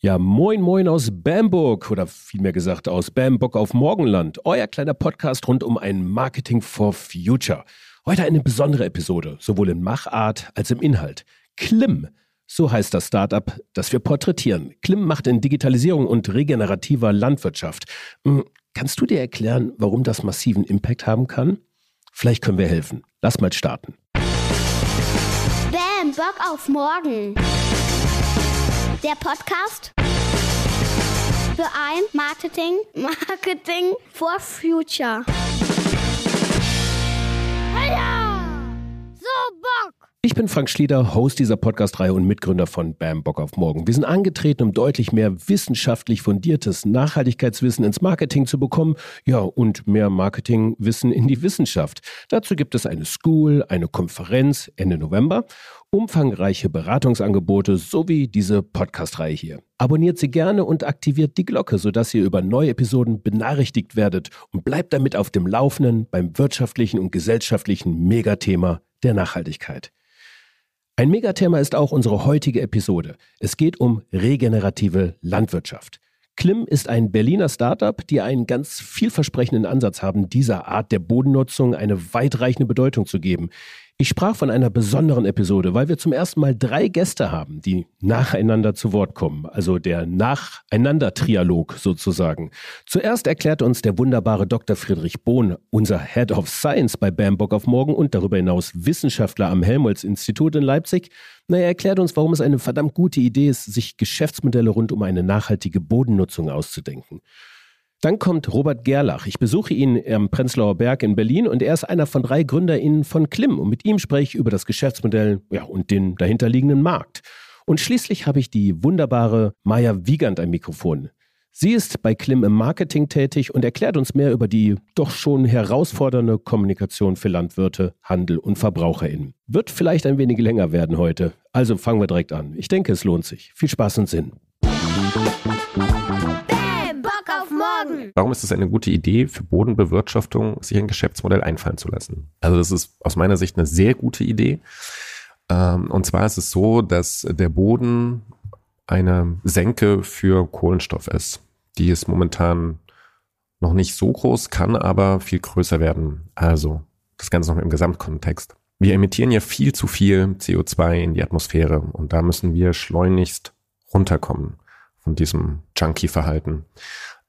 Ja, moin moin aus Bamburg oder vielmehr gesagt aus Bamburg auf Morgenland. Euer kleiner Podcast rund um ein Marketing for Future. Heute eine besondere Episode, sowohl in Machart als im Inhalt. Klim, so heißt das Startup, das wir porträtieren. Klim macht in Digitalisierung und regenerativer Landwirtschaft. Hm, kannst du dir erklären, warum das massiven Impact haben kann? Vielleicht können wir helfen. Lass mal starten. Bam, Bock auf morgen. Der Podcast für ein Marketing, Marketing for Future. Heya! So! Ich bin Frank Schlieder, Host dieser Podcast-Reihe und Mitgründer von Bam Bock auf Morgen. Wir sind angetreten, um deutlich mehr wissenschaftlich fundiertes Nachhaltigkeitswissen ins Marketing zu bekommen, ja, und mehr Marketingwissen in die Wissenschaft. Dazu gibt es eine School, eine Konferenz Ende November, umfangreiche Beratungsangebote sowie diese Podcast-Reihe hier. Abonniert sie gerne und aktiviert die Glocke, sodass ihr über neue Episoden benachrichtigt werdet und bleibt damit auf dem Laufenden beim wirtschaftlichen und gesellschaftlichen Megathema der Nachhaltigkeit. Ein Megathema ist auch unsere heutige Episode. Es geht um regenerative Landwirtschaft. Klim ist ein Berliner Startup, die einen ganz vielversprechenden Ansatz haben, dieser Art der Bodennutzung eine weitreichende Bedeutung zu geben. Ich sprach von einer besonderen Episode, weil wir zum ersten Mal drei Gäste haben, die nacheinander zu Wort kommen. Also der Nacheinander-Trialog sozusagen. Zuerst erklärt uns der wunderbare Dr. Friedrich Bohn, unser Head of Science bei Bambock auf Morgen und darüber hinaus Wissenschaftler am Helmholtz-Institut in Leipzig. Na, er erklärt uns, warum es eine verdammt gute Idee ist, sich Geschäftsmodelle rund um eine nachhaltige Bodennutzung auszudenken. Dann kommt Robert Gerlach. Ich besuche ihn am Prenzlauer Berg in Berlin und er ist einer von drei GründerInnen von Klim. Und mit ihm spreche ich über das Geschäftsmodell ja, und den dahinterliegenden Markt. Und schließlich habe ich die wunderbare Maya Wiegand am Mikrofon. Sie ist bei Klim im Marketing tätig und erklärt uns mehr über die doch schon herausfordernde Kommunikation für Landwirte, Handel und VerbraucherInnen. Wird vielleicht ein wenig länger werden heute. Also fangen wir direkt an. Ich denke, es lohnt sich. Viel Spaß und Sinn. Warum ist es eine gute Idee für Bodenbewirtschaftung, sich ein Geschäftsmodell einfallen zu lassen? Also das ist aus meiner Sicht eine sehr gute Idee. Ähm, und zwar ist es so, dass der Boden eine Senke für Kohlenstoff ist. Die ist momentan noch nicht so groß, kann aber viel größer werden. Also das Ganze noch im Gesamtkontext. Wir emittieren ja viel zu viel CO2 in die Atmosphäre und da müssen wir schleunigst runterkommen von diesem Junkie-Verhalten.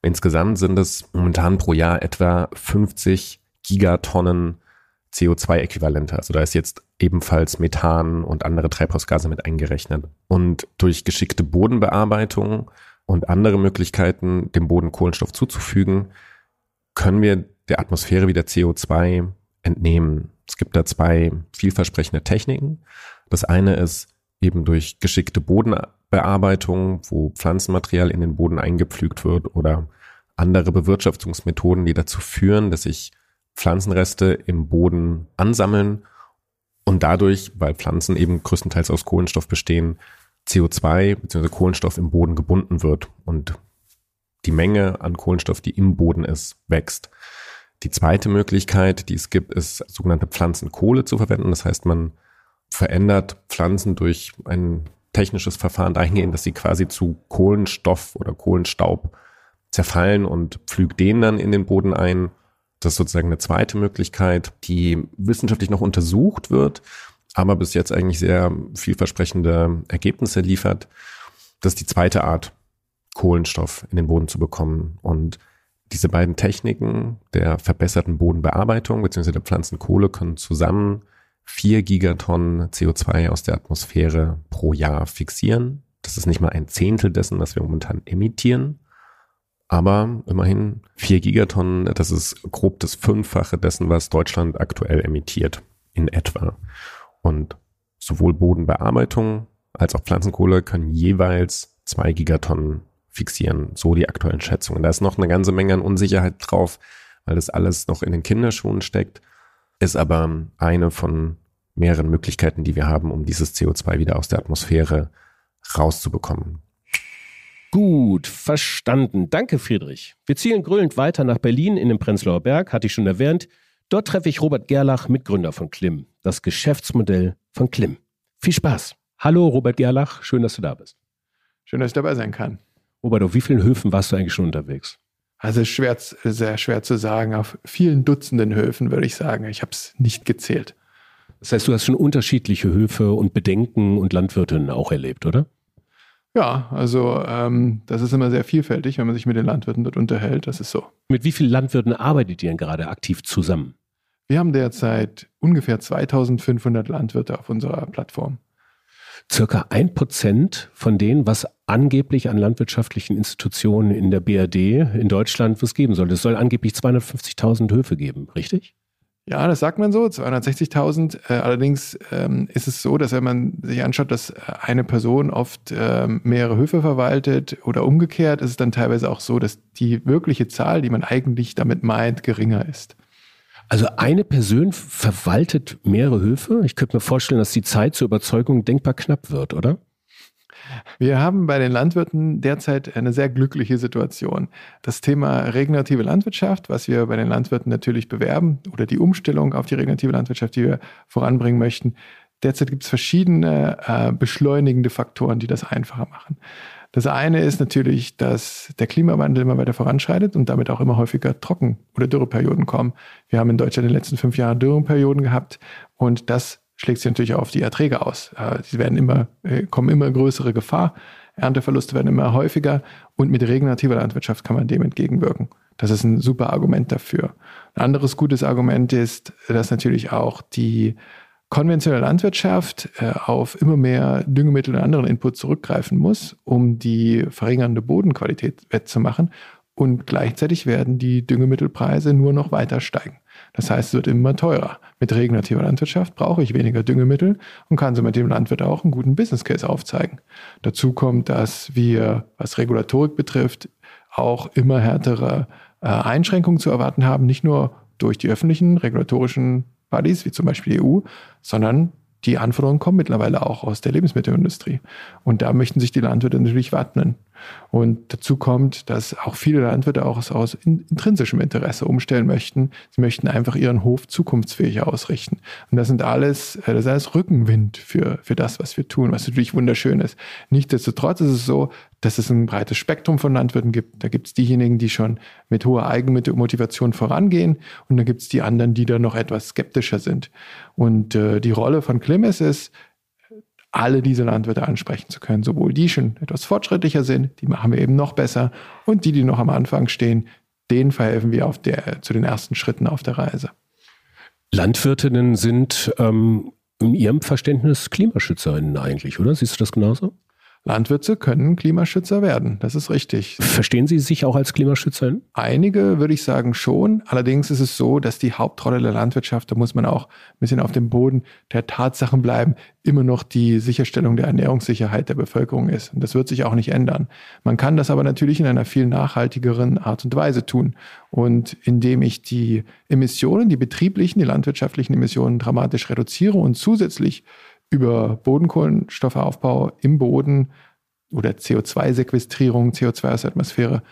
Insgesamt sind es momentan pro Jahr etwa 50 Gigatonnen CO2-Äquivalente. Also da ist jetzt ebenfalls Methan und andere Treibhausgase mit eingerechnet. Und durch geschickte Bodenbearbeitung und andere Möglichkeiten, dem Boden Kohlenstoff zuzufügen, können wir der Atmosphäre wieder CO2 entnehmen. Es gibt da zwei vielversprechende Techniken. Das eine ist eben durch geschickte Bodenbearbeitung, wo Pflanzenmaterial in den Boden eingepflügt wird oder andere Bewirtschaftungsmethoden, die dazu führen, dass sich Pflanzenreste im Boden ansammeln und dadurch, weil Pflanzen eben größtenteils aus Kohlenstoff bestehen, CO2 bzw. Kohlenstoff im Boden gebunden wird und die Menge an Kohlenstoff, die im Boden ist, wächst. Die zweite Möglichkeit, die es gibt, ist sogenannte Pflanzenkohle zu verwenden. Das heißt, man verändert Pflanzen durch ein technisches Verfahren dahingehend, dass sie quasi zu Kohlenstoff oder Kohlenstaub zerfallen und pflügt den dann in den Boden ein. Das ist sozusagen eine zweite Möglichkeit, die wissenschaftlich noch untersucht wird, aber bis jetzt eigentlich sehr vielversprechende Ergebnisse liefert. Das ist die zweite Art, Kohlenstoff in den Boden zu bekommen. Und diese beiden Techniken der verbesserten Bodenbearbeitung bzw. der Pflanzenkohle können zusammen vier Gigatonnen CO2 aus der Atmosphäre pro Jahr fixieren. Das ist nicht mal ein Zehntel dessen, was wir momentan emittieren. Aber immerhin vier Gigatonnen, das ist grob das Fünffache dessen, was Deutschland aktuell emittiert, in etwa. Und sowohl Bodenbearbeitung als auch Pflanzenkohle können jeweils zwei Gigatonnen fixieren, so die aktuellen Schätzungen. Da ist noch eine ganze Menge an Unsicherheit drauf, weil das alles noch in den Kinderschuhen steckt ist aber eine von mehreren Möglichkeiten, die wir haben, um dieses CO2 wieder aus der Atmosphäre rauszubekommen. Gut, verstanden. Danke, Friedrich. Wir zielen grüllend weiter nach Berlin in den Prenzlauer Berg, hatte ich schon erwähnt. Dort treffe ich Robert Gerlach, Mitgründer von Klim, das Geschäftsmodell von Klim. Viel Spaß. Hallo, Robert Gerlach, schön, dass du da bist. Schön, dass ich dabei sein kann. Robert, auf wie vielen Höfen warst du eigentlich schon unterwegs? Also schwer, sehr schwer zu sagen. Auf vielen Dutzenden Höfen würde ich sagen. Ich habe es nicht gezählt. Das heißt, du hast schon unterschiedliche Höfe und Bedenken und Landwirtinnen auch erlebt, oder? Ja, also ähm, das ist immer sehr vielfältig, wenn man sich mit den Landwirten dort unterhält. Das ist so. Mit wie vielen Landwirten arbeitet ihr denn gerade aktiv zusammen? Wir haben derzeit ungefähr 2500 Landwirte auf unserer Plattform. Circa ein Prozent von denen, was angeblich an landwirtschaftlichen Institutionen in der BRD in Deutschland was geben soll. Es soll angeblich 250.000 Höfe geben, richtig? Ja, das sagt man so, 260.000. Äh, allerdings ähm, ist es so, dass wenn man sich anschaut, dass eine Person oft ähm, mehrere Höfe verwaltet oder umgekehrt, ist es dann teilweise auch so, dass die wirkliche Zahl, die man eigentlich damit meint, geringer ist. Also eine Person verwaltet mehrere Höfe. Ich könnte mir vorstellen, dass die Zeit zur Überzeugung denkbar knapp wird, oder? Wir haben bei den Landwirten derzeit eine sehr glückliche Situation. Das Thema regenerative Landwirtschaft, was wir bei den Landwirten natürlich bewerben, oder die Umstellung auf die regenerative Landwirtschaft, die wir voranbringen möchten, derzeit gibt es verschiedene äh, beschleunigende Faktoren, die das einfacher machen. Das eine ist natürlich, dass der Klimawandel immer weiter voranschreitet und damit auch immer häufiger Trocken- oder Dürreperioden kommen. Wir haben in Deutschland in den letzten fünf Jahren Dürreperioden gehabt und das schlägt sich natürlich auf die Erträge aus. Sie werden immer, äh, kommen immer größere Gefahr. Ernteverluste werden immer häufiger und mit regenerativer Landwirtschaft kann man dem entgegenwirken. Das ist ein super Argument dafür. Ein anderes gutes Argument ist, dass natürlich auch die konventionelle Landwirtschaft äh, auf immer mehr Düngemittel und anderen Inputs zurückgreifen muss, um die verringernde Bodenqualität wettzumachen. Und gleichzeitig werden die Düngemittelpreise nur noch weiter steigen. Das heißt, es wird immer teurer. Mit regenerativer Landwirtschaft brauche ich weniger Düngemittel und kann somit dem Landwirt auch einen guten Business Case aufzeigen. Dazu kommt, dass wir, was Regulatorik betrifft, auch immer härtere äh, Einschränkungen zu erwarten haben, nicht nur durch die öffentlichen regulatorischen Bodies, wie zum Beispiel die EU, sondern die Anforderungen kommen mittlerweile auch aus der Lebensmittelindustrie. Und da möchten sich die Landwirte natürlich wappnen. Und dazu kommt, dass auch viele Landwirte auch aus, intrinsischem Interesse umstellen möchten. Sie möchten einfach ihren Hof zukunftsfähiger ausrichten. Und das sind alles, äh, das ist alles Rückenwind für, für das, was wir tun, was natürlich wunderschön ist. Nichtsdestotrotz ist es so, dass es ein breites Spektrum von Landwirten gibt. Da gibt es diejenigen, die schon mit hoher Eigenmittelmotivation vorangehen und dann gibt es die anderen, die da noch etwas skeptischer sind. Und äh, die Rolle von Klimes ist, alle diese Landwirte ansprechen zu können. Sowohl die schon etwas fortschrittlicher sind, die machen wir eben noch besser, und die, die noch am Anfang stehen, denen verhelfen wir auf der, zu den ersten Schritten auf der Reise. Landwirtinnen sind ähm, in ihrem Verständnis Klimaschützerinnen eigentlich, oder? Siehst du das genauso? Landwirte können Klimaschützer werden, das ist richtig. Verstehen Sie sich auch als Klimaschützerin? Einige würde ich sagen schon. Allerdings ist es so, dass die Hauptrolle der Landwirtschaft, da muss man auch ein bisschen auf dem Boden der Tatsachen bleiben, immer noch die Sicherstellung der Ernährungssicherheit der Bevölkerung ist. Und das wird sich auch nicht ändern. Man kann das aber natürlich in einer viel nachhaltigeren Art und Weise tun. Und indem ich die Emissionen, die betrieblichen, die landwirtschaftlichen Emissionen dramatisch reduziere und zusätzlich über Bodenkohlenstoffaufbau im Boden oder CO2-Sequestrierung, CO2 aus der Atmosphäre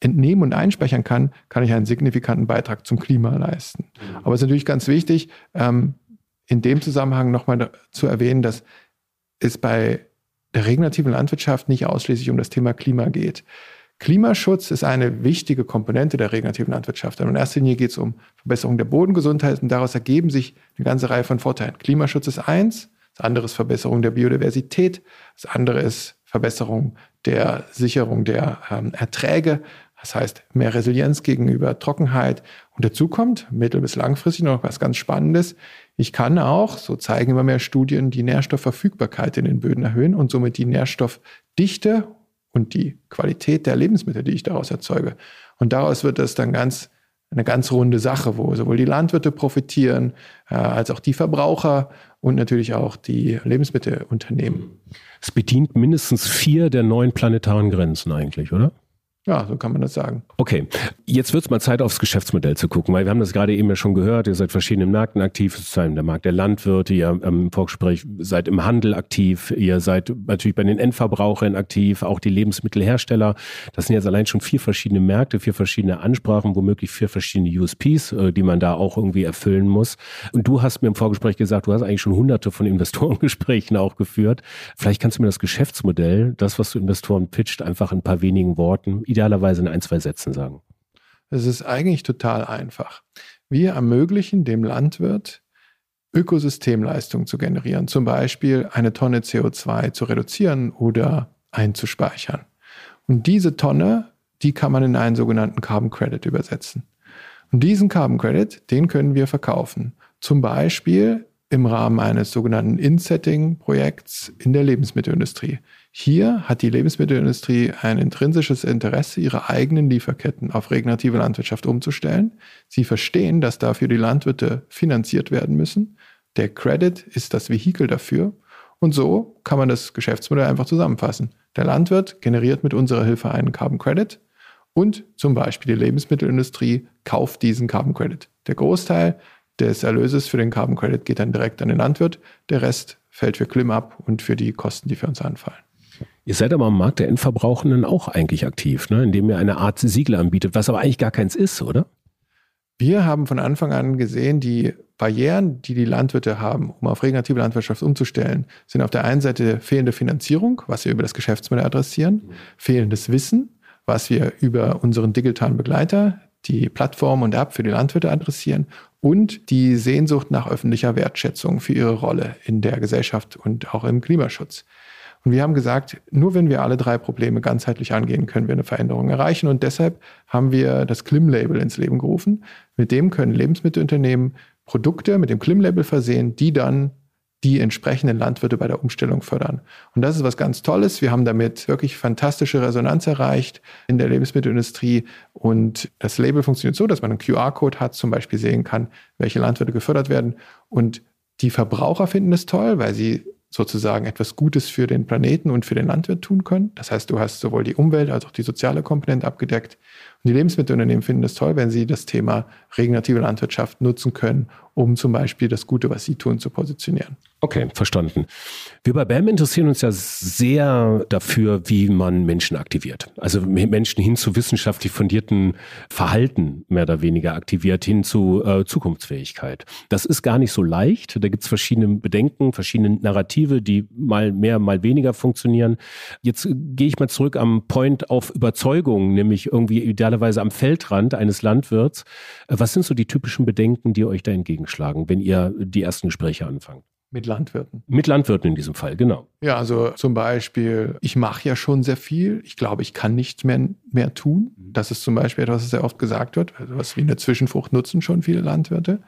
entnehmen und einspeichern kann, kann ich einen signifikanten Beitrag zum Klima leisten. Mhm. Aber es ist natürlich ganz wichtig, ähm, in dem Zusammenhang nochmal zu erwähnen, dass es bei der regenerativen Landwirtschaft nicht ausschließlich um das Thema Klima geht. Klimaschutz ist eine wichtige Komponente der regenerativen Landwirtschaft. in erster Linie geht es um Verbesserung der Bodengesundheit und daraus ergeben sich eine ganze Reihe von Vorteilen. Klimaschutz ist eins, das andere ist Verbesserung der Biodiversität. Das andere ist Verbesserung der Sicherung der ähm, Erträge. Das heißt, mehr Resilienz gegenüber Trockenheit. Und dazu kommt mittel- bis langfristig noch was ganz Spannendes. Ich kann auch, so zeigen immer mehr Studien, die Nährstoffverfügbarkeit in den Böden erhöhen und somit die Nährstoffdichte und die Qualität der Lebensmittel, die ich daraus erzeuge. Und daraus wird es dann ganz eine ganz runde Sache, wo sowohl die Landwirte profitieren, äh, als auch die Verbraucher und natürlich auch die Lebensmittelunternehmen. Es bedient mindestens vier der neun planetaren Grenzen eigentlich, oder? Ja, so kann man das sagen. Okay, jetzt wird es mal Zeit, aufs Geschäftsmodell zu gucken, weil wir haben das gerade eben ja schon gehört, ihr seid verschiedenen Märkten aktiv, sozusagen der Markt der Landwirte, ihr im Vorgespräch seid im Handel aktiv, ihr seid natürlich bei den Endverbrauchern aktiv, auch die Lebensmittelhersteller. Das sind jetzt allein schon vier verschiedene Märkte, vier verschiedene Ansprachen, womöglich vier verschiedene USPs, äh, die man da auch irgendwie erfüllen muss. Und du hast mir im Vorgespräch gesagt, du hast eigentlich schon hunderte von Investorengesprächen auch geführt. Vielleicht kannst du mir das Geschäftsmodell, das, was du Investoren pitcht, einfach in ein paar wenigen Worten idealerweise in ein, zwei Sätzen sagen? Es ist eigentlich total einfach. Wir ermöglichen dem Landwirt, Ökosystemleistung zu generieren, zum Beispiel eine Tonne CO2 zu reduzieren oder einzuspeichern. Und diese Tonne, die kann man in einen sogenannten Carbon Credit übersetzen. Und diesen Carbon Credit, den können wir verkaufen. Zum Beispiel im Rahmen eines sogenannten In-Setting-Projekts in der Lebensmittelindustrie. Hier hat die Lebensmittelindustrie ein intrinsisches Interesse, ihre eigenen Lieferketten auf regenerative Landwirtschaft umzustellen. Sie verstehen, dass dafür die Landwirte finanziert werden müssen. Der Credit ist das Vehikel dafür. Und so kann man das Geschäftsmodell einfach zusammenfassen. Der Landwirt generiert mit unserer Hilfe einen Carbon Credit und zum Beispiel die Lebensmittelindustrie kauft diesen Carbon Credit. Der Großteil des Erlöses für den Carbon Credit geht dann direkt an den Landwirt. Der Rest fällt für Klim ab und für die Kosten, die für uns anfallen. Ihr seid aber am Markt der Endverbrauchenden auch eigentlich aktiv, ne? indem ihr eine Art Siegel anbietet, was aber eigentlich gar keins ist, oder? Wir haben von Anfang an gesehen, die Barrieren, die die Landwirte haben, um auf regenerative Landwirtschaft umzustellen, sind auf der einen Seite fehlende Finanzierung, was wir über das Geschäftsmodell adressieren, fehlendes Wissen, was wir über unseren digitalen Begleiter, die Plattform und App für die Landwirte adressieren und die Sehnsucht nach öffentlicher Wertschätzung für ihre Rolle in der Gesellschaft und auch im Klimaschutz. Und wir haben gesagt, nur wenn wir alle drei Probleme ganzheitlich angehen, können wir eine Veränderung erreichen. Und deshalb haben wir das Klim-Label ins Leben gerufen. Mit dem können Lebensmittelunternehmen Produkte mit dem Klim-Label versehen, die dann die entsprechenden Landwirte bei der Umstellung fördern. Und das ist was ganz Tolles. Wir haben damit wirklich fantastische Resonanz erreicht in der Lebensmittelindustrie. Und das Label funktioniert so, dass man einen QR-Code hat, zum Beispiel sehen kann, welche Landwirte gefördert werden. Und die Verbraucher finden es toll, weil sie sozusagen etwas Gutes für den Planeten und für den Landwirt tun können. Das heißt, du hast sowohl die Umwelt als auch die soziale Komponente abgedeckt. Und die Lebensmittelunternehmen finden es toll, wenn sie das Thema regenerative Landwirtschaft nutzen können, um zum Beispiel das Gute, was sie tun, zu positionieren. Okay, verstanden. Wir bei BAM interessieren uns ja sehr dafür, wie man Menschen aktiviert. Also Menschen hin zu wissenschaftlich fundierten Verhalten mehr oder weniger aktiviert, hin zu äh, Zukunftsfähigkeit. Das ist gar nicht so leicht. Da gibt es verschiedene Bedenken, verschiedene Narrative, die mal mehr, mal weniger funktionieren. Jetzt gehe ich mal zurück am Point auf Überzeugung, nämlich irgendwie idealerweise am Feldrand eines Landwirts. Was sind so die typischen Bedenken, die euch da entgegenschlagen, wenn ihr die ersten Gespräche anfangt? Mit Landwirten. Mit Landwirten in diesem Fall, genau. Ja, also zum Beispiel, ich mache ja schon sehr viel. Ich glaube, ich kann nichts mehr, mehr tun. Das ist zum Beispiel etwas, was sehr oft gesagt wird. Also was wie eine Zwischenfrucht nutzen schon viele Landwirte.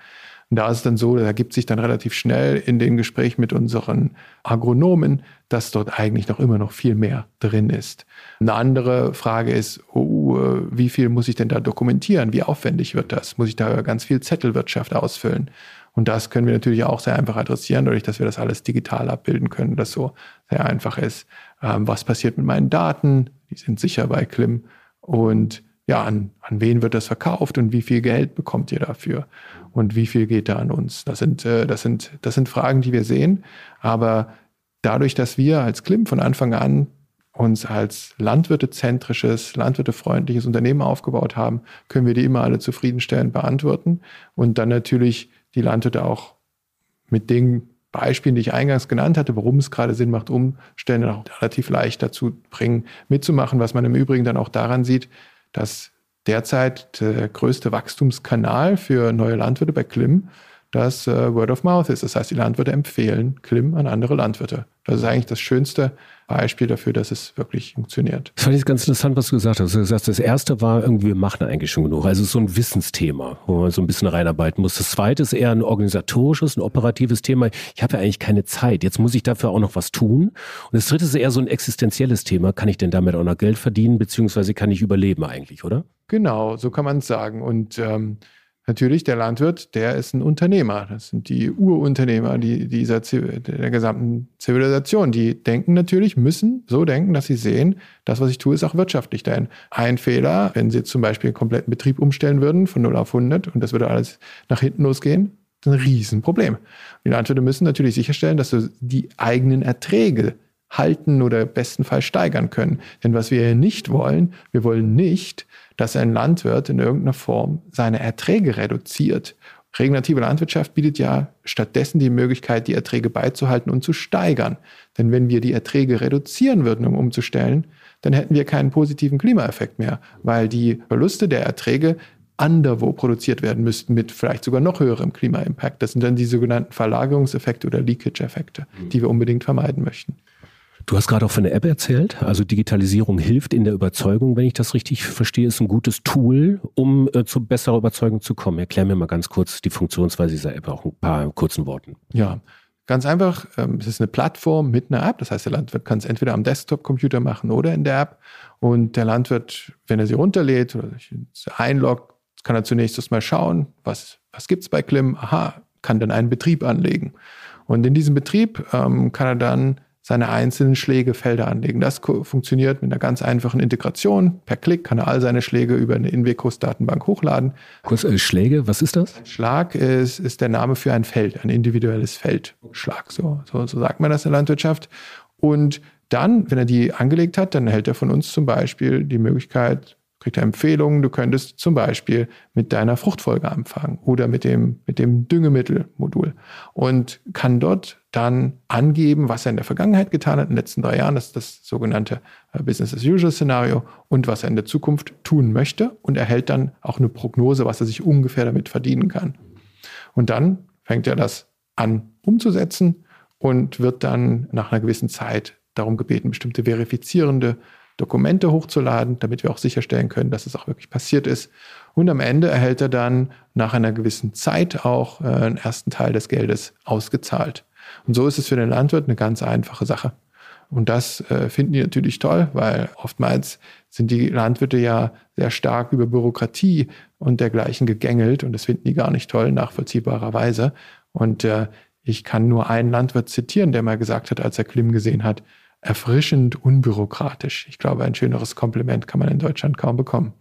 Und da ist es dann so, da ergibt sich dann relativ schnell in den Gesprächen mit unseren Agronomen, dass dort eigentlich noch immer noch viel mehr drin ist. Eine andere Frage ist, oh, wie viel muss ich denn da dokumentieren? Wie aufwendig wird das? Muss ich da ganz viel Zettelwirtschaft ausfüllen? Und das können wir natürlich auch sehr einfach adressieren, dadurch, dass wir das alles digital abbilden können, das so sehr einfach ist. Ähm, was passiert mit meinen Daten? Die sind sicher bei Klim. Und ja, an, an wen wird das verkauft und wie viel Geld bekommt ihr dafür? Und wie viel geht da an uns? Das sind, äh, das sind, das sind Fragen, die wir sehen. Aber dadurch, dass wir als Klim von Anfang an uns als landwirtezentrisches, landwirtefreundliches Unternehmen aufgebaut haben, können wir die immer alle zufriedenstellend beantworten und dann natürlich die Landwirte auch mit den Beispielen, die ich eingangs genannt hatte, warum es gerade Sinn macht, Umstände auch relativ leicht dazu bringen, mitzumachen, was man im Übrigen dann auch daran sieht, dass derzeit der größte Wachstumskanal für neue Landwirte bei Klim das äh, Word of Mouth ist. Das heißt, die Landwirte empfehlen Klim an andere Landwirte. Das ist eigentlich das schönste Beispiel dafür, dass es wirklich funktioniert. Das fand ich ganz interessant, was du gesagt hast. Du gesagt, das erste war irgendwie, wir machen eigentlich schon genug. Also so ein Wissensthema, wo man so ein bisschen reinarbeiten muss. Das zweite ist eher ein organisatorisches, ein operatives Thema. Ich habe ja eigentlich keine Zeit. Jetzt muss ich dafür auch noch was tun. Und das dritte ist eher so ein existenzielles Thema. Kann ich denn damit auch noch Geld verdienen, beziehungsweise kann ich überleben eigentlich, oder? Genau, so kann man es sagen. Und ähm, natürlich der Landwirt, der ist ein Unternehmer. Das sind die Urunternehmer die, dieser, der gesamten Zivilisation. Die denken natürlich, müssen so denken, dass sie sehen, das, was ich tue, ist auch wirtschaftlich. Denn ein Fehler, wenn sie zum Beispiel einen kompletten Betrieb umstellen würden von 0 auf 100 und das würde alles nach hinten losgehen, ist ein Riesenproblem. Die Landwirte müssen natürlich sicherstellen, dass sie die eigenen Erträge halten oder bestenfalls steigern können. Denn was wir nicht wollen, wir wollen nicht, dass ein Landwirt in irgendeiner Form seine Erträge reduziert. Regenerative Landwirtschaft bietet ja stattdessen die Möglichkeit, die Erträge beizuhalten und zu steigern. Denn wenn wir die Erträge reduzieren würden, um umzustellen, dann hätten wir keinen positiven Klimaeffekt mehr, weil die Verluste der Erträge anderwo produziert werden müssten mit vielleicht sogar noch höherem Klima-Impact. Das sind dann die sogenannten Verlagerungseffekte oder Leakage-Effekte, die wir unbedingt vermeiden möchten. Du hast gerade auch von der App erzählt. Also Digitalisierung hilft in der Überzeugung, wenn ich das richtig verstehe, ist ein gutes Tool, um äh, zu besserer Überzeugung zu kommen. Erklär mir mal ganz kurz die Funktionsweise dieser App, auch ein paar kurzen Worten. Ja, ganz einfach. Ähm, es ist eine Plattform mit einer App. Das heißt, der Landwirt kann es entweder am Desktop-Computer machen oder in der App. Und der Landwirt, wenn er sie runterlädt oder sich einloggt, kann er zunächst erstmal schauen, was, was gibt es bei Klim? Aha, kann dann einen Betrieb anlegen. Und in diesem Betrieb ähm, kann er dann seine einzelnen Schlägefelder anlegen. Das funktioniert mit einer ganz einfachen Integration. Per Klick kann er all seine Schläge über eine Invecus-Datenbank hochladen. Kurz, äh, Schläge, was ist das? Ein Schlag ist, ist der Name für ein Feld, ein individuelles Feldschlag. So, so, so sagt man das in der Landwirtschaft. Und dann, wenn er die angelegt hat, dann erhält er von uns zum Beispiel die Möglichkeit, kriegt er Empfehlungen. Du könntest zum Beispiel mit deiner Fruchtfolge anfangen oder mit dem, mit dem Düngemittelmodul und kann dort dann angeben, was er in der Vergangenheit getan hat, in den letzten drei Jahren. Das ist das sogenannte äh, Business-as-usual-Szenario und was er in der Zukunft tun möchte und erhält dann auch eine Prognose, was er sich ungefähr damit verdienen kann. Und dann fängt er das an umzusetzen und wird dann nach einer gewissen Zeit darum gebeten, bestimmte verifizierende Dokumente hochzuladen, damit wir auch sicherstellen können, dass es auch wirklich passiert ist. Und am Ende erhält er dann nach einer gewissen Zeit auch äh, einen ersten Teil des Geldes ausgezahlt. Und so ist es für den Landwirt eine ganz einfache Sache. Und das äh, finden die natürlich toll, weil oftmals sind die Landwirte ja sehr stark über Bürokratie und dergleichen gegängelt und das finden die gar nicht toll, nachvollziehbarerweise. Und äh, ich kann nur einen Landwirt zitieren, der mal gesagt hat, als er Klim gesehen hat, erfrischend unbürokratisch. Ich glaube, ein schöneres Kompliment kann man in Deutschland kaum bekommen.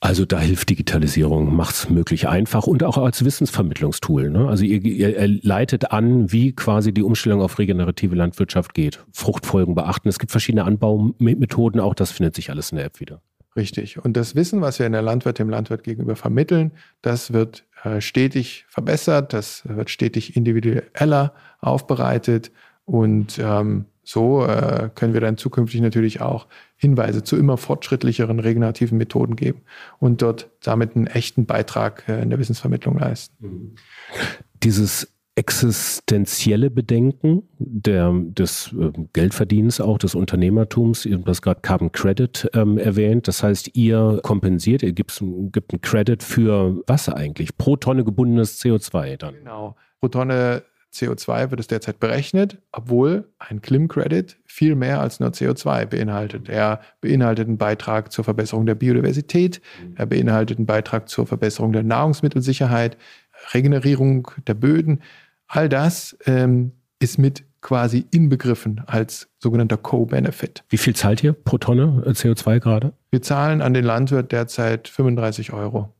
Also da hilft Digitalisierung, macht es möglich einfach und auch als Wissensvermittlungstool. Ne? Also ihr, ihr, leitet an, wie quasi die Umstellung auf regenerative Landwirtschaft geht. Fruchtfolgen beachten. Es gibt verschiedene Anbaumethoden, auch das findet sich alles in der App wieder. Richtig. Und das Wissen, was wir in der Landwirt dem Landwirt gegenüber vermitteln, das wird äh, stetig verbessert, das wird stetig individueller aufbereitet und ähm, so äh, können wir dann zukünftig natürlich auch Hinweise zu immer fortschrittlicheren regenerativen Methoden geben und dort damit einen echten Beitrag äh, in der Wissensvermittlung leisten. Dieses existenzielle Bedenken der, des äh, Geldverdienens, auch des Unternehmertums, ihr habt das gerade Carbon Credit ähm, erwähnt. Das heißt, ihr kompensiert, ihr gibt, gibt einen Credit für was eigentlich? Pro Tonne gebundenes CO2 dann. Genau. Pro Tonne CO2 wird es derzeit berechnet, obwohl ein Klim-Credit viel mehr als nur CO2 beinhaltet. Er beinhaltet einen Beitrag zur Verbesserung der Biodiversität, er beinhaltet einen Beitrag zur Verbesserung der Nahrungsmittelsicherheit, Regenerierung der Böden. All das ähm, ist mit quasi inbegriffen als sogenannter Co-Benefit. Wie viel zahlt ihr pro Tonne CO2 gerade? Wir zahlen an den Landwirt derzeit 35 Euro.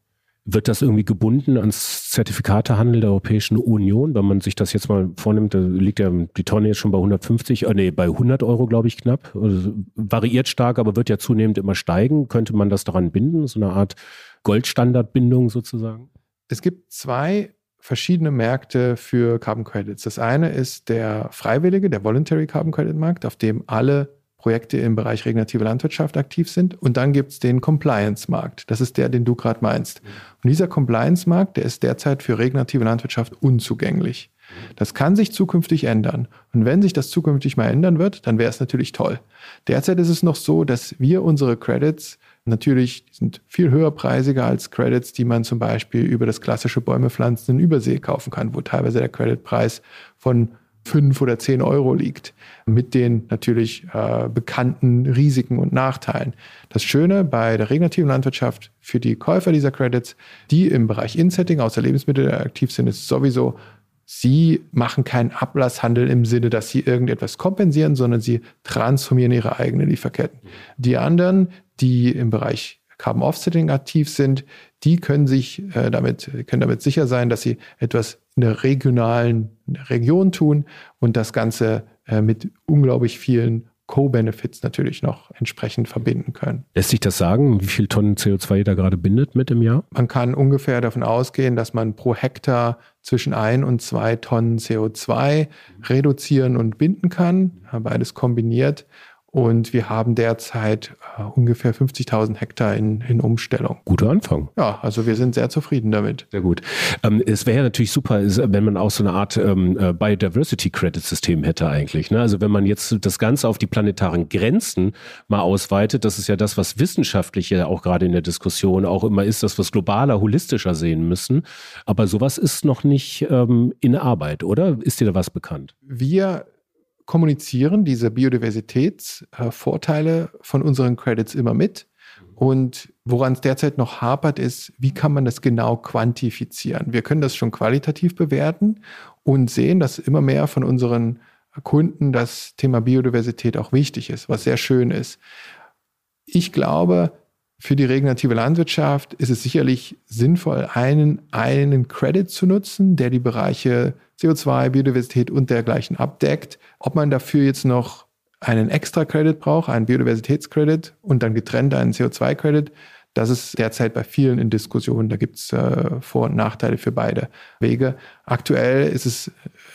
Wird das irgendwie gebunden ans Zertifikatehandel der Europäischen Union? Wenn man sich das jetzt mal vornimmt, da liegt ja die Tonne jetzt schon bei 150, äh, nee, bei 100 Euro, glaube ich, knapp. Also variiert stark, aber wird ja zunehmend immer steigen. Könnte man das daran binden? So eine Art Goldstandardbindung sozusagen? Es gibt zwei verschiedene Märkte für Carbon Credits. Das eine ist der freiwillige, der Voluntary Carbon Credit Markt, auf dem alle Projekte im Bereich regenerative Landwirtschaft aktiv sind. Und dann gibt es den Compliance-Markt. Das ist der, den du gerade meinst. Und dieser Compliance-Markt, der ist derzeit für regenerative Landwirtschaft unzugänglich. Das kann sich zukünftig ändern. Und wenn sich das zukünftig mal ändern wird, dann wäre es natürlich toll. Derzeit ist es noch so, dass wir unsere Credits natürlich sind viel höherpreisiger als Credits, die man zum Beispiel über das klassische Bäume pflanzen in Übersee kaufen kann, wo teilweise der Creditpreis von fünf oder zehn Euro liegt, mit den natürlich äh, bekannten Risiken und Nachteilen. Das Schöne bei der regenerativen Landwirtschaft für die Käufer dieser Credits, die im Bereich Insetting außer Lebensmittel aktiv sind, ist sowieso, sie machen keinen Ablasshandel im Sinne, dass sie irgendetwas kompensieren, sondern sie transformieren ihre eigenen Lieferketten. Die anderen, die im Bereich Carbon Offsetting aktiv sind, die können sich äh, damit, können damit sicher sein, dass sie etwas in der regionalen Region tun und das Ganze äh, mit unglaublich vielen Co-Benefits natürlich noch entsprechend verbinden können. Lässt sich das sagen, wie viel Tonnen CO2 ihr da gerade bindet mit im Jahr? Man kann ungefähr davon ausgehen, dass man pro Hektar zwischen ein und zwei Tonnen CO2 reduzieren und binden kann, beides kombiniert. Und wir haben derzeit äh, ungefähr 50.000 Hektar in, in Umstellung. Guter Anfang. Ja, also wir sind sehr zufrieden damit. Sehr gut. Ähm, es wäre natürlich super, wenn man auch so eine Art ähm, äh, Biodiversity Credit System hätte eigentlich. Ne? Also wenn man jetzt das Ganze auf die planetaren Grenzen mal ausweitet, das ist ja das, was Wissenschaftliche auch gerade in der Diskussion auch immer ist, dass wir es globaler, holistischer sehen müssen. Aber sowas ist noch nicht ähm, in Arbeit, oder? Ist dir da was bekannt? Wir kommunizieren diese Biodiversitätsvorteile von unseren Credits immer mit. Und woran es derzeit noch hapert, ist, wie kann man das genau quantifizieren? Wir können das schon qualitativ bewerten und sehen, dass immer mehr von unseren Kunden das Thema Biodiversität auch wichtig ist, was sehr schön ist. Ich glaube, für die regenerative Landwirtschaft ist es sicherlich sinnvoll, einen, einen Credit zu nutzen, der die Bereiche CO2, Biodiversität und dergleichen abdeckt. Ob man dafür jetzt noch einen extra Credit braucht, einen Biodiversitätscredit und dann getrennt einen CO2-Credit, das ist derzeit bei vielen in Diskussion. Da gibt es äh, Vor- und Nachteile für beide Wege. Aktuell ist es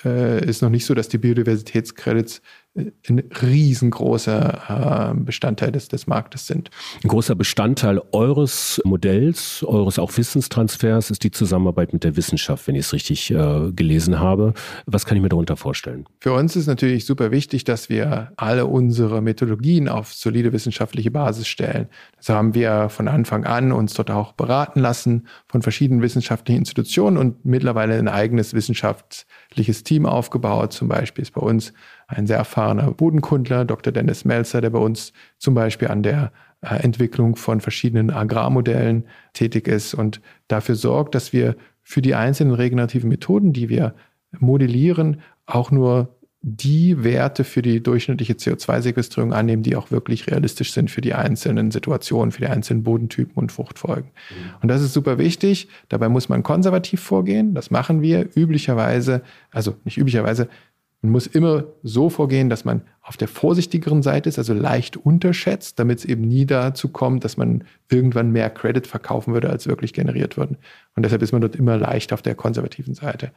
äh, ist noch nicht so, dass die Biodiversitätscredits ein riesengroßer äh, Bestandteil des, des Marktes sind. Ein großer Bestandteil eures Modells, eures auch Wissenstransfers ist die Zusammenarbeit mit der Wissenschaft, wenn ich es richtig äh, gelesen habe. Was kann ich mir darunter vorstellen? Für uns ist natürlich super wichtig, dass wir alle unsere Methodologien auf solide wissenschaftliche Basis stellen. Das haben wir von Anfang an uns dort auch beraten lassen von verschiedenen wissenschaftlichen Institutionen und mittlerweile ein eigenes wissenschaftliches Team aufgebaut. Zum Beispiel ist bei uns ein sehr erfahrener Bodenkundler, Dr. Dennis Melzer, der bei uns zum Beispiel an der äh, Entwicklung von verschiedenen Agrarmodellen tätig ist und dafür sorgt, dass wir für die einzelnen regenerativen Methoden, die wir modellieren, auch nur die Werte für die durchschnittliche CO2-Sequestrierung annehmen, die auch wirklich realistisch sind für die einzelnen Situationen, für die einzelnen Bodentypen und Fruchtfolgen. Mhm. Und das ist super wichtig. Dabei muss man konservativ vorgehen. Das machen wir üblicherweise, also nicht üblicherweise, man muss immer so vorgehen, dass man auf der vorsichtigeren Seite ist, also leicht unterschätzt, damit es eben nie dazu kommt, dass man irgendwann mehr Credit verkaufen würde, als wirklich generiert würden. Und deshalb ist man dort immer leicht auf der konservativen Seite.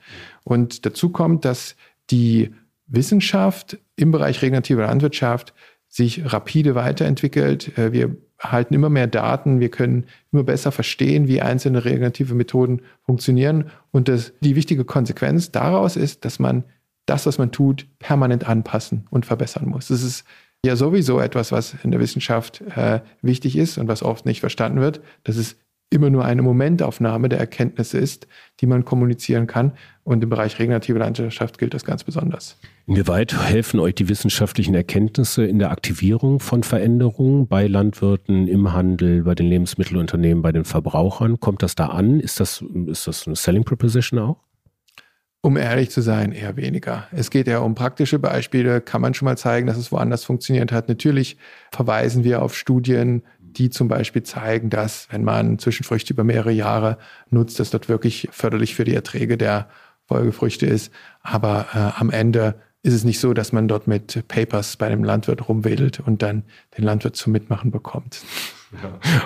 Und dazu kommt, dass die Wissenschaft im Bereich regenerative Landwirtschaft sich rapide weiterentwickelt. Äh, wir erhalten immer mehr Daten, wir können immer besser verstehen, wie einzelne regenerative Methoden funktionieren. Und das, die wichtige Konsequenz daraus ist, dass man das, was man tut, permanent anpassen und verbessern muss. Das ist ja sowieso etwas, was in der Wissenschaft äh, wichtig ist und was oft nicht verstanden wird, dass es immer nur eine Momentaufnahme der Erkenntnisse ist, die man kommunizieren kann. Und im Bereich regenerative Landwirtschaft gilt das ganz besonders. Inwieweit helfen euch die wissenschaftlichen Erkenntnisse in der Aktivierung von Veränderungen bei Landwirten, im Handel, bei den Lebensmittelunternehmen, bei den Verbrauchern? Kommt das da an? Ist das, ist das eine Selling Proposition auch? Um ehrlich zu sein, eher weniger. Es geht ja um praktische Beispiele, kann man schon mal zeigen, dass es woanders funktioniert hat. Natürlich verweisen wir auf Studien, die zum Beispiel zeigen, dass wenn man Zwischenfrüchte über mehrere Jahre nutzt, dass dort wirklich förderlich für die Erträge der Folgefrüchte ist. Aber äh, am Ende ist es nicht so, dass man dort mit Papers bei dem Landwirt rumwedelt und dann den Landwirt zum Mitmachen bekommt.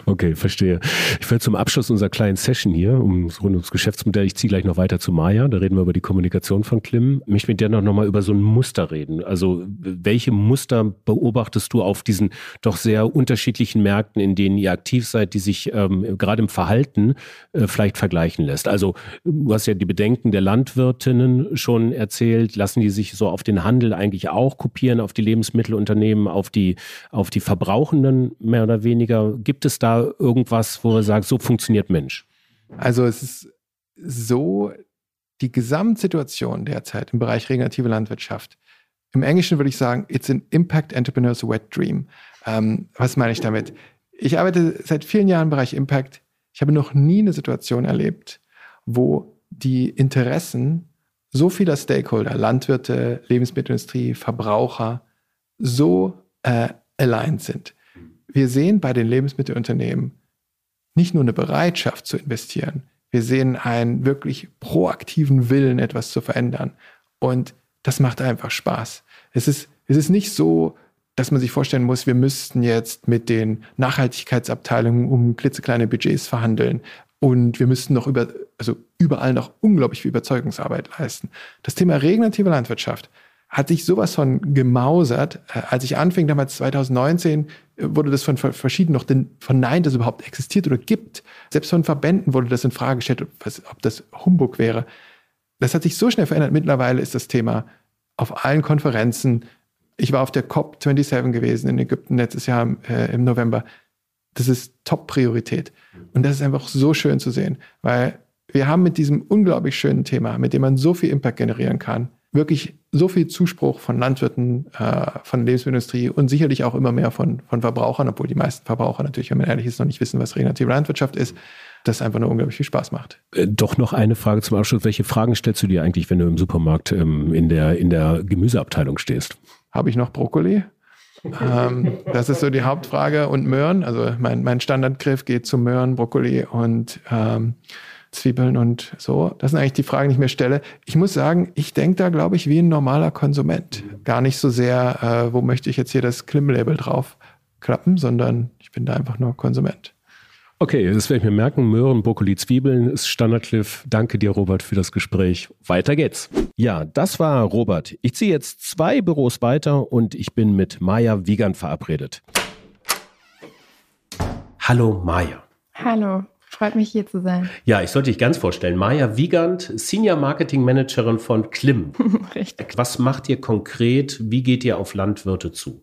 Okay, verstehe. Ich will zum Abschluss unserer kleinen Session hier um rund ums Geschäftsmodell, ich ziehe gleich noch weiter zu Maya, da reden wir über die Kommunikation von Klim. Ich möchte mit dir noch, noch mal über so ein Muster reden. Also welche Muster beobachtest du auf diesen doch sehr unterschiedlichen Märkten, in denen ihr aktiv seid, die sich ähm, gerade im Verhalten äh, vielleicht vergleichen lässt? Also du hast ja die Bedenken der Landwirtinnen schon erzählt. Lassen die sich so auf den Handel eigentlich auch kopieren, auf die Lebensmittelunternehmen, auf die, auf die Verbrauchenden mehr oder weniger? Gibt es da irgendwas, wo er sagt, so funktioniert Mensch? Also es ist so, die Gesamtsituation derzeit im Bereich regenerative Landwirtschaft, im Englischen würde ich sagen, it's an Impact Entrepreneur's Wet Dream. Ähm, was meine ich damit? Ich arbeite seit vielen Jahren im Bereich Impact. Ich habe noch nie eine Situation erlebt, wo die Interessen so vieler Stakeholder, Landwirte, Lebensmittelindustrie, Verbraucher, so äh, aligned sind. Wir sehen bei den Lebensmittelunternehmen nicht nur eine Bereitschaft zu investieren, wir sehen einen wirklich proaktiven Willen, etwas zu verändern. Und das macht einfach Spaß. Es ist, es ist nicht so, dass man sich vorstellen muss, wir müssten jetzt mit den Nachhaltigkeitsabteilungen um klitzekleine Budgets verhandeln und wir müssten noch über, also überall noch unglaublich viel Überzeugungsarbeit leisten. Das Thema regenerative Landwirtschaft hat sich sowas von gemausert. Äh, als ich anfing, damals 2019, äh, wurde das von verschiedenen noch von Nein, das überhaupt existiert oder gibt. Selbst von Verbänden wurde das in Frage gestellt, ob das Humbug wäre. Das hat sich so schnell verändert. Mittlerweile ist das Thema auf allen Konferenzen. Ich war auf der COP27 gewesen in Ägypten letztes Jahr äh, im November. Das ist Top-Priorität. Und das ist einfach so schön zu sehen, weil wir haben mit diesem unglaublich schönen Thema, mit dem man so viel Impact generieren kann, wirklich so viel Zuspruch von Landwirten, äh, von Lebensmittelindustrie und sicherlich auch immer mehr von, von Verbrauchern, obwohl die meisten Verbraucher natürlich, wenn man ehrlich ist, noch nicht wissen, was regenerative Landwirtschaft ist, das einfach nur unglaublich viel Spaß macht. Äh, doch noch eine Frage zum Abschluss. Welche Fragen stellst du dir eigentlich, wenn du im Supermarkt ähm, in, der, in der Gemüseabteilung stehst? Habe ich noch Brokkoli? ähm, das ist so die Hauptfrage. Und Möhren, also mein, mein Standardgriff geht zu Möhren, Brokkoli und ähm, Zwiebeln und so. Das sind eigentlich die Fragen, die ich mir stelle. Ich muss sagen, ich denke da, glaube ich, wie ein normaler Konsument. Gar nicht so sehr, äh, wo möchte ich jetzt hier das Klim-Label drauf klappen, sondern ich bin da einfach nur Konsument. Okay, das werde ich mir merken. Möhren, Brokkoli, Zwiebeln ist Standardcliff. Danke dir, Robert, für das Gespräch. Weiter geht's. Ja, das war Robert. Ich ziehe jetzt zwei Büros weiter und ich bin mit Maja Wiegand verabredet. Hallo, Maja. Hallo. Freut mich hier zu sein. Ja, ich sollte dich ganz vorstellen. Maja Wiegand, Senior Marketing Managerin von Klim. Richtig. Was macht ihr konkret? Wie geht ihr auf Landwirte zu?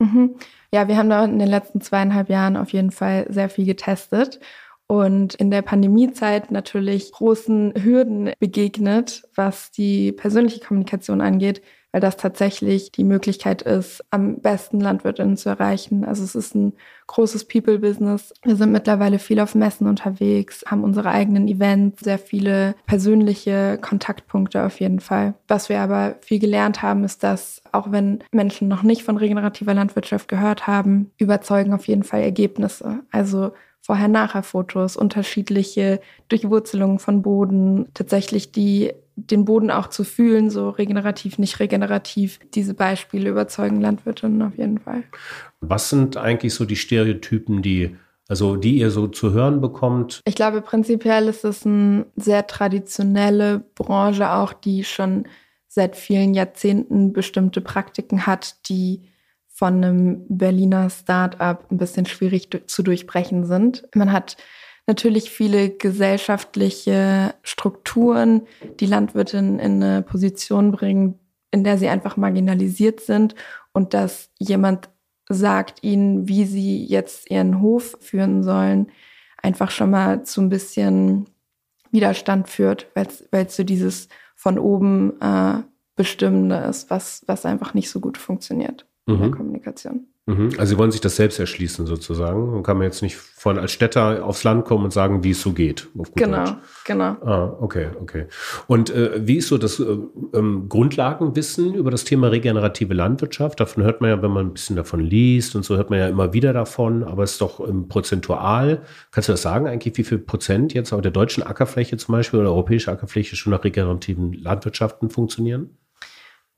Mhm. Ja, wir haben da in den letzten zweieinhalb Jahren auf jeden Fall sehr viel getestet und in der Pandemiezeit natürlich großen Hürden begegnet, was die persönliche Kommunikation angeht, weil das tatsächlich die Möglichkeit ist, am besten Landwirtinnen zu erreichen. Also es ist ein großes People-Business. Wir sind mittlerweile viel auf Messen unterwegs, haben unsere eigenen Events, sehr viele persönliche Kontaktpunkte auf jeden Fall. Was wir aber viel gelernt haben, ist, dass auch wenn Menschen noch nicht von regenerativer Landwirtschaft gehört haben, überzeugen auf jeden Fall Ergebnisse. Also Vorher-Nachher-Fotos, unterschiedliche Durchwurzelungen von Boden, tatsächlich die den Boden auch zu fühlen, so regenerativ, nicht regenerativ. Diese Beispiele überzeugen Landwirtinnen auf jeden Fall. Was sind eigentlich so die Stereotypen, die also die ihr so zu hören bekommt? Ich glaube, prinzipiell ist es eine sehr traditionelle Branche auch, die schon seit vielen Jahrzehnten bestimmte Praktiken hat, die von einem Berliner Start-up ein bisschen schwierig zu durchbrechen sind. Man hat natürlich viele gesellschaftliche Strukturen, die Landwirtinnen in eine Position bringen, in der sie einfach marginalisiert sind und dass jemand sagt ihnen, wie sie jetzt ihren Hof führen sollen, einfach schon mal zu ein bisschen Widerstand führt, weil es so dieses von oben äh, Bestimmende ist, was, was einfach nicht so gut funktioniert mhm. in der mhm. Kommunikation. Mhm. Also Sie wollen sich das selbst erschließen sozusagen. Dann kann man jetzt nicht von als Städter aufs Land kommen und sagen, wie es so geht. genau, Deutsch. genau. Ah, okay, okay. Und äh, wie ist so das äh, ähm, Grundlagenwissen über das Thema regenerative Landwirtschaft? Davon hört man ja, wenn man ein bisschen davon liest und so, hört man ja immer wieder davon, aber es ist doch ähm, prozentual. Kannst du das sagen eigentlich, wie viel Prozent jetzt auf der deutschen Ackerfläche zum Beispiel oder europäische Ackerfläche schon nach regenerativen Landwirtschaften funktionieren?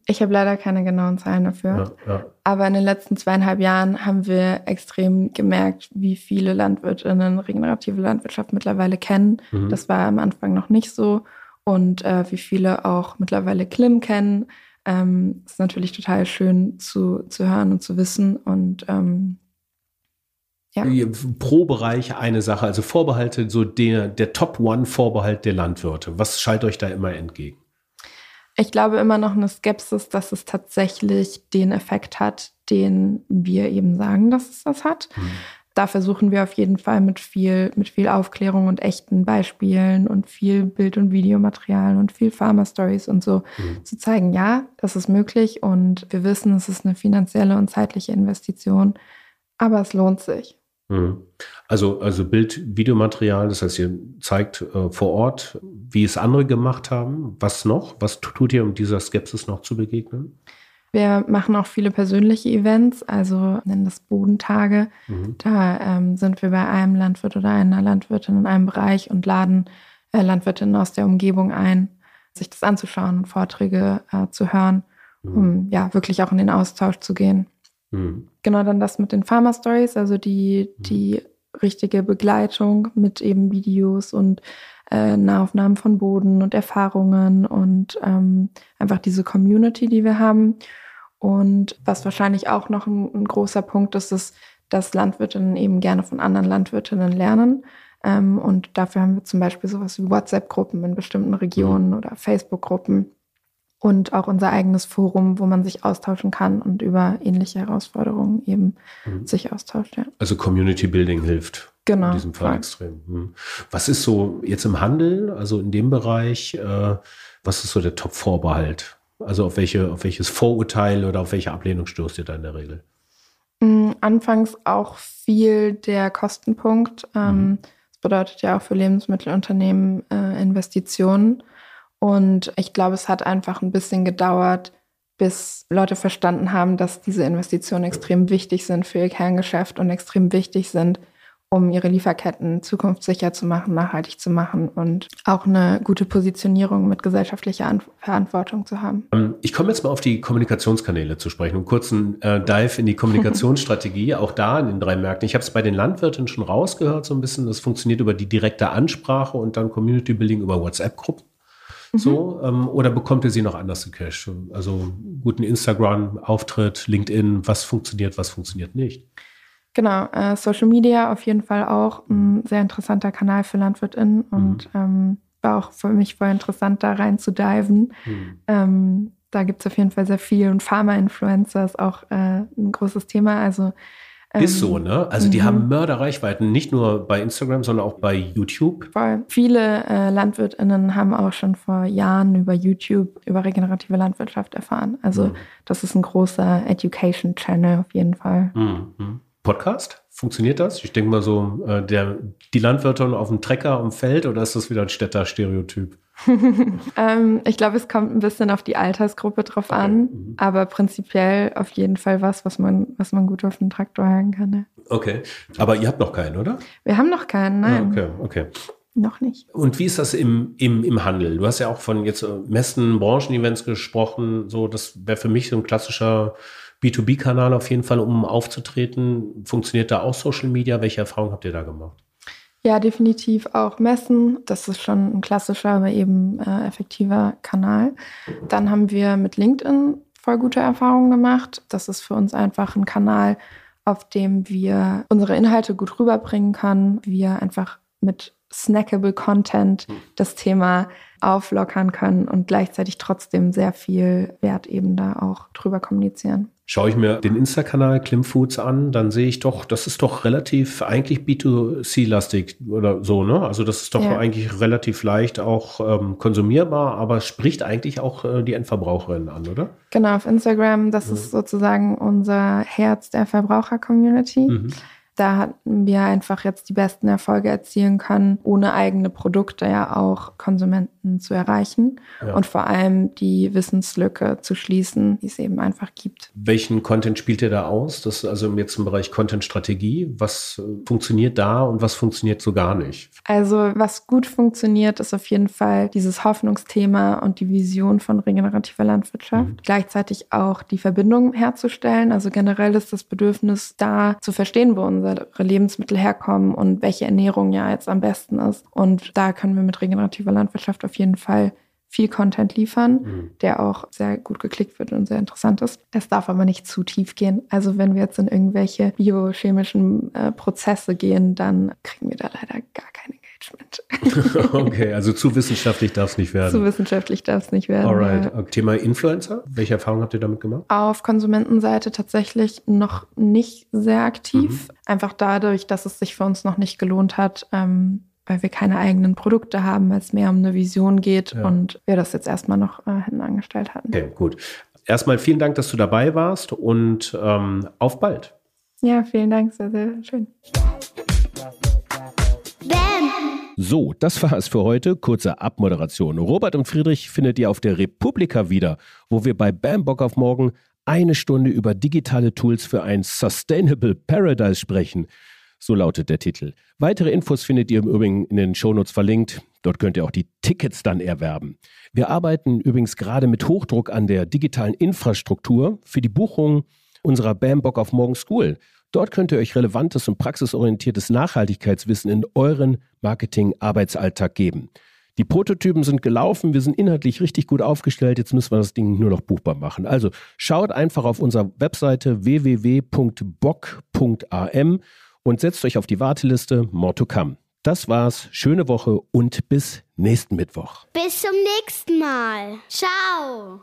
Ich habe leider keine genauen Zahlen dafür. Ja, ja. Aber in den letzten zweieinhalb Jahren haben wir extrem gemerkt, wie viele Landwirtinnen regenerative Landwirtschaft mittlerweile kennen. Mhm. Das war am Anfang noch nicht so. Und äh, wie viele auch mittlerweile Klim kennen. Ähm, ist natürlich total schön zu, zu hören und zu wissen. Und ähm, ja. Pro Bereich eine Sache, also Vorbehalte, so der, der Top-One-Vorbehalt der Landwirte. Was schallt euch da immer entgegen? Ich glaube immer noch eine Skepsis, dass es tatsächlich den Effekt hat, den wir eben sagen, dass es das hat. Mhm. da versuchen wir auf jeden Fall mit viel, mit viel Aufklärung und echten Beispielen und viel Bild- und Videomaterial und viel Pharma-Stories und so mhm. zu zeigen, ja, das ist möglich und wir wissen, es ist eine finanzielle und zeitliche Investition, aber es lohnt sich. Mhm. Also, also Bild, Videomaterial, das heißt, ihr zeigt äh, vor Ort, wie es andere gemacht haben. Was noch? Was tut ihr, um dieser Skepsis noch zu begegnen? Wir machen auch viele persönliche Events, also nennen das Bodentage. Mhm. Da ähm, sind wir bei einem Landwirt oder einer Landwirtin in einem Bereich und laden äh, Landwirtinnen aus der Umgebung ein, sich das anzuschauen und Vorträge äh, zu hören, mhm. um ja wirklich auch in den Austausch zu gehen. Mhm. Genau dann das mit den Farmer Stories, also die, mhm. die richtige Begleitung mit eben Videos und äh, Nahaufnahmen von Boden und Erfahrungen und ähm, einfach diese Community, die wir haben. Und was wahrscheinlich auch noch ein, ein großer Punkt ist, ist, dass Landwirtinnen eben gerne von anderen Landwirtinnen lernen. Ähm, und dafür haben wir zum Beispiel sowas wie WhatsApp-Gruppen in bestimmten Regionen mhm. oder Facebook-Gruppen und auch unser eigenes Forum, wo man sich austauschen kann und über ähnliche Herausforderungen eben mhm. sich austauscht. Ja. Also Community Building hilft. Genau. In diesem Fall voll. extrem. Mhm. Was ist so jetzt im Handel, also in dem Bereich, äh, was ist so der Top-Vorbehalt? Also auf welche, auf welches Vorurteil oder auf welche Ablehnung stoßt ihr da in der Regel? Mm, anfangs auch viel der Kostenpunkt. Ähm, mhm. Das bedeutet ja auch für Lebensmittelunternehmen äh, Investitionen. Und ich glaube, es hat einfach ein bisschen gedauert, bis Leute verstanden haben, dass diese Investitionen extrem wichtig sind für ihr Kerngeschäft und extrem wichtig sind um ihre Lieferketten zukunftssicher zu machen, nachhaltig zu machen und auch eine gute Positionierung mit gesellschaftlicher An Verantwortung zu haben. Ähm, ich komme jetzt mal auf die Kommunikationskanäle zu sprechen. Einen kurzen äh, Dive in die Kommunikationsstrategie, auch da in den drei Märkten. Ich habe es bei den Landwirten schon rausgehört, so ein bisschen. Das funktioniert über die direkte Ansprache und dann Community Building über WhatsApp-Gruppen. Mhm. So, ähm, oder bekommt ihr sie noch anders gecached? Also guten Instagram-Auftritt, LinkedIn, was funktioniert, was funktioniert nicht? Genau, äh, Social Media auf jeden Fall auch ein sehr interessanter Kanal für LandwirtInnen und mhm. ähm, war auch für mich voll interessant, da rein zu diven. Mhm. Ähm, da gibt es auf jeden Fall sehr viel und Pharma-Influencer ist auch äh, ein großes Thema. Also ist so, ne? Also die haben mhm. Mörderreichweiten, nicht nur bei Instagram, sondern auch bei YouTube. Voll. Viele äh, LandwirtInnen haben auch schon vor Jahren über YouTube über regenerative Landwirtschaft erfahren. Also mhm. das ist ein großer Education-Channel auf jeden Fall. Mhm. Podcast? Funktioniert das? Ich denke mal so, äh, der, die Landwirtin auf dem Trecker am Feld oder ist das wieder ein Städter-Stereotyp? ähm, ich glaube, es kommt ein bisschen auf die Altersgruppe drauf okay. an, mhm. aber prinzipiell auf jeden Fall was, was man, was man gut auf den Traktor hören kann. Ne? Okay, aber ihr habt noch keinen, oder? Wir haben noch keinen, nein. Ja, okay, okay. Noch nicht. Und wie ist das im, im, im Handel? Du hast ja auch von jetzt äh, Messen, Branchenevents gesprochen. So, das wäre für mich so ein klassischer B2B-Kanal auf jeden Fall, um aufzutreten. Funktioniert da auch Social Media? Welche Erfahrungen habt ihr da gemacht? Ja, definitiv auch Messen. Das ist schon ein klassischer, aber eben äh, effektiver Kanal. Dann haben wir mit LinkedIn voll gute Erfahrungen gemacht. Das ist für uns einfach ein Kanal, auf dem wir unsere Inhalte gut rüberbringen können. Wir einfach mit snackable Content das Thema auflockern können und gleichzeitig trotzdem sehr viel Wert eben da auch drüber kommunizieren. Schaue ich mir den Insta-Kanal Klimfoods an, dann sehe ich doch, das ist doch relativ eigentlich B2C-lastig oder so, ne? Also das ist doch ja. eigentlich relativ leicht auch ähm, konsumierbar, aber spricht eigentlich auch äh, die Endverbraucherin an, oder? Genau, auf Instagram, das ja. ist sozusagen unser Herz der Verbraucher-Community. Mhm. Da hatten wir einfach jetzt die besten Erfolge erzielen können, ohne eigene Produkte ja auch Konsumenten zu erreichen ja. und vor allem die Wissenslücke zu schließen, die es eben einfach gibt. Welchen Content spielt ihr da aus? Das ist also jetzt im Bereich Content-Strategie. Was funktioniert da und was funktioniert so gar nicht? Also was gut funktioniert, ist auf jeden Fall dieses Hoffnungsthema und die Vision von regenerativer Landwirtschaft. Mhm. Gleichzeitig auch die Verbindung herzustellen. Also generell ist das Bedürfnis da zu verstehen, wo unsere Lebensmittel herkommen und welche Ernährung ja jetzt am besten ist. Und da können wir mit regenerativer Landwirtschaft auf jeden Fall viel Content liefern, mhm. der auch sehr gut geklickt wird und sehr interessant ist. Es darf aber nicht zu tief gehen. Also wenn wir jetzt in irgendwelche biochemischen äh, Prozesse gehen, dann kriegen wir da leider gar kein Engagement. okay, also zu wissenschaftlich darf es nicht werden. Zu wissenschaftlich darf es nicht werden. Alright. Ja. Okay. Thema Influencer. Welche Erfahrungen habt ihr damit gemacht? Auf Konsumentenseite tatsächlich noch nicht sehr aktiv. Mhm. Einfach dadurch, dass es sich für uns noch nicht gelohnt hat. Ähm, weil wir keine eigenen Produkte haben, weil es mehr um eine Vision geht ja. und wir das jetzt erstmal noch äh, hinten angestellt hatten. Okay, gut. Erstmal vielen Dank, dass du dabei warst und ähm, auf bald. Ja, vielen Dank, sehr, sehr schön. So, das war es für heute. Kurze Abmoderation. Robert und Friedrich findet ihr auf der Republika wieder, wo wir bei Bam Bock auf Morgen eine Stunde über digitale Tools für ein Sustainable Paradise sprechen. So lautet der Titel. Weitere Infos findet ihr im Übrigen in den Shownotes verlinkt. Dort könnt ihr auch die Tickets dann erwerben. Wir arbeiten übrigens gerade mit Hochdruck an der digitalen Infrastruktur für die Buchung unserer BAM Bock auf Morgen School. Dort könnt ihr euch relevantes und praxisorientiertes Nachhaltigkeitswissen in euren Marketing-Arbeitsalltag geben. Die Prototypen sind gelaufen, wir sind inhaltlich richtig gut aufgestellt, jetzt müssen wir das Ding nur noch buchbar machen. Also schaut einfach auf unserer Webseite www.bock.am und setzt euch auf die Warteliste More to come. Das war's, schöne Woche und bis nächsten Mittwoch. Bis zum nächsten Mal. Ciao.